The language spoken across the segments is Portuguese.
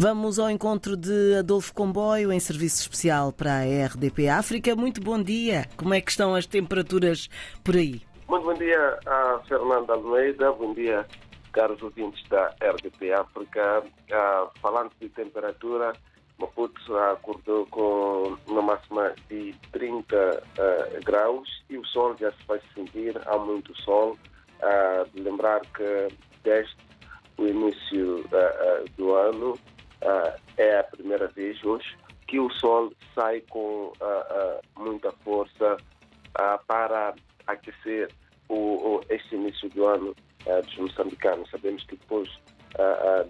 Vamos ao encontro de Adolfo Comboio em serviço especial para a RDP África. Muito bom dia. Como é que estão as temperaturas por aí? Muito bom dia a Fernanda Almeida. Bom dia, caros ouvintes da RDP África. Ah, falando de temperatura, Maputo acordou com uma máxima de 30 uh, graus e o sol já se vai sentir, há muito sol. Uh, lembrar que desde o início uh, do ano é a primeira vez hoje que o sol sai com muita força para aquecer o, o, este início do ano dos moçambicanos. Sabemos que depois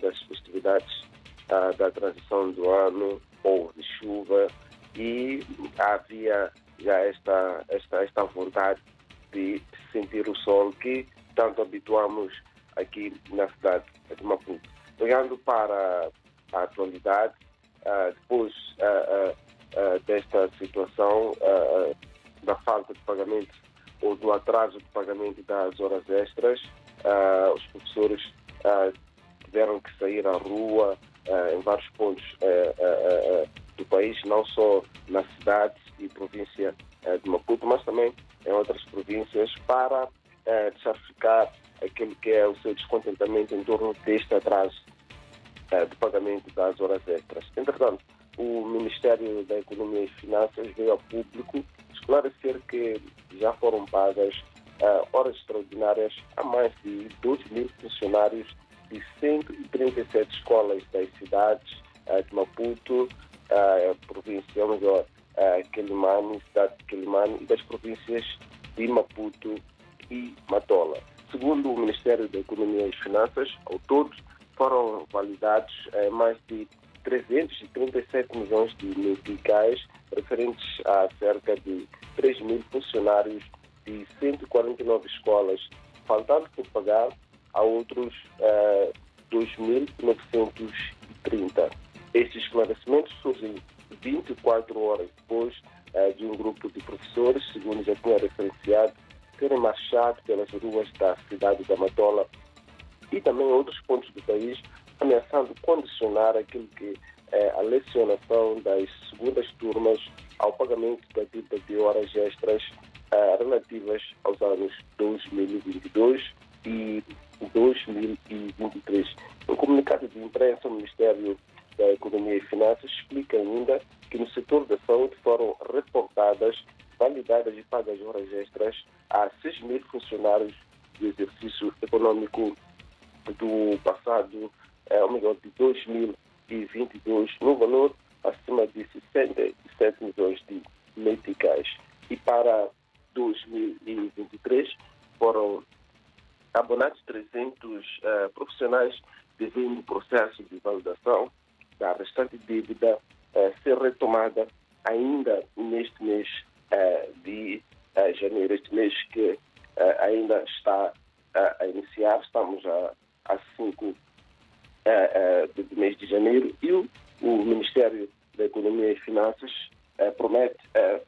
das festividades da transição do ano, houve chuva e havia já esta, esta, esta vontade de sentir o sol que tanto habituamos aqui na cidade de Maputo. Olhando para a atualidade, uh, depois uh, uh, desta situação da falta de pagamento ou do atraso de pagamento das horas extras, os professores tiveram que sair à rua em vários pontos do país, não só na cidade e província de Maputo, mas também em outras províncias, para deixar ficar aquilo que é o seu descontentamento em torno deste atraso de pagamento das horas extras. Entretanto, o Ministério da Economia e Finanças veio ao público esclarecer que já foram pagas horas extraordinárias a mais de 2 mil funcionários de 137 escolas das cidades de Maputo, província, ou melhor, Quelimane, cidade de Quelimane e das províncias de Maputo e Matola. Segundo o Ministério da Economia e Finanças, ao todo foram validados mais de 337 milhões de meticais referentes a cerca de 3 mil funcionários de 149 escolas, faltando por pagar a outros uh, 2.930. Estes esclarecimentos surgem 24 horas depois uh, de um grupo de professores, segundo já tinha referenciado, terem marchado pelas ruas da cidade da Matola e também outros pontos do país, ameaçando condicionar aquilo que é a lecionação das segundas turmas ao pagamento da dívida de horas extras uh, relativas aos anos 2022 e 2023. Um comunicado de imprensa, o Ministério da Economia e Finanças explica ainda que no setor da saúde foram reportadas, validadas e pagas horas extras a 6 mil funcionários do exercício econômico do passado, é, ou melhor, de 2022, no valor acima de 67 milhões de meticais. E para 2023 foram abonados 300 uh, profissionais devendo o processo de validação da restante dívida uh, ser retomada ainda neste mês uh, de janeiro, este mês que ainda está a iniciar, estamos a, a 5 do mês de janeiro e o, o, Ministério da Economia e Finanças promete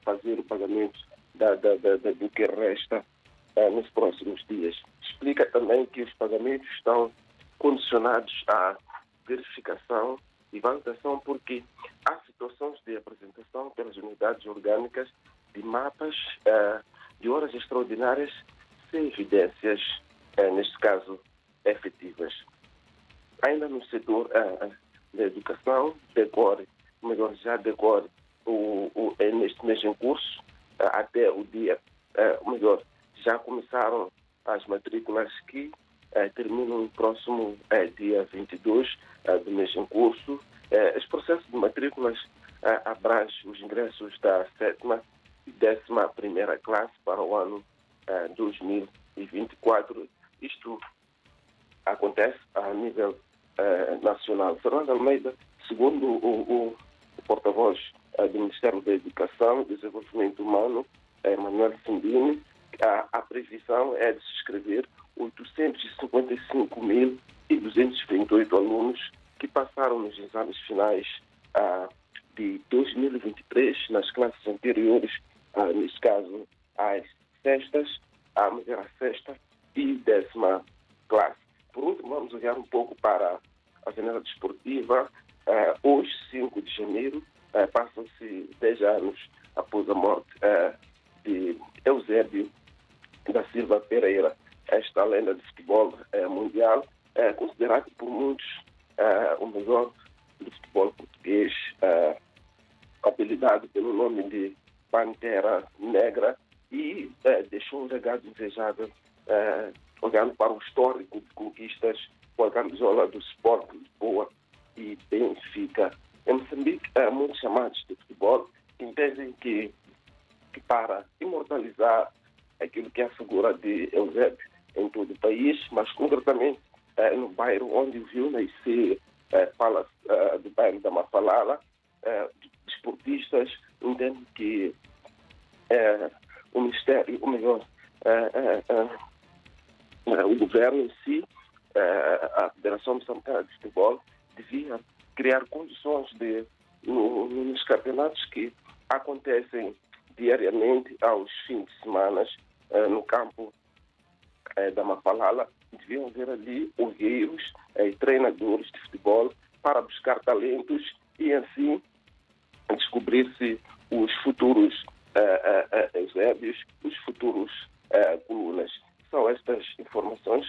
fazer o pagamento da, da, da, do que resta nos próximos dias. Explica também que os pagamentos estão condicionados à verificação e validação porque há situações de apresentação pelas unidades orgânicas de mapas de horas extraordinárias sem evidências, neste caso, efetivas. Ainda no setor uh, da educação, decore, melhor já decore, o, o, é neste mês em curso, até o dia, melhor, já começaram as matrículas que terminam no próximo dia 22 do mês em curso. Esse processo de matrículas abrange os ingressos da sétima e décima primeira classe para o ano 2024. Isto acontece a nível nacional. Fernando Almeida, segundo o, o, porta-voz do Ministério da Educação e Desenvolvimento Humano, Manuel Sindini, a, a previsão é de se inscrever 855.228 alunos que passaram nos exames finais ah, de 2023 nas classes anteriores, ah, neste caso as sextas, a, a sexta e décima classe. Por último, vamos olhar um pouco para a janela desportiva. hoje, 5 de janeiro, passam-se 10 anos após a morte de Eusébio da Silva Pereira, esta lenda de futebol mundial, considerado por muitos o melhor do futebol português, apelidado pelo nome de Pantera Negra, e deixou um legado desejado olhando para o histórico de conquistas com a camisola do Sport Lisboa e Benfica. Em Moçambique, há muitos chamados de futebol entendem que, que para imortalizar aquilo que é a figura de Eusébio em todo o país, mas concretamente eh, no bairro onde viu nascer, fala do bairro da Mafalala, desportistas entendem que Federação Moçambicana de Futebol, devia criar condições de, no, nos campeonatos que acontecem diariamente aos fins de semana eh, no campo da Mafalala, deviam haver ali olheiros e treinadores de futebol para buscar talentos e assim descobrir-se os futuros uh, Eusébios, os futuros colunas. São estas informações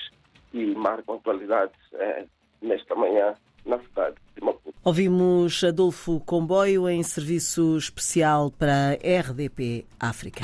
que marcam atualidades nesta manhã na cidade de Maputo. Ouvimos Adolfo Comboio em serviço especial para a RDP África.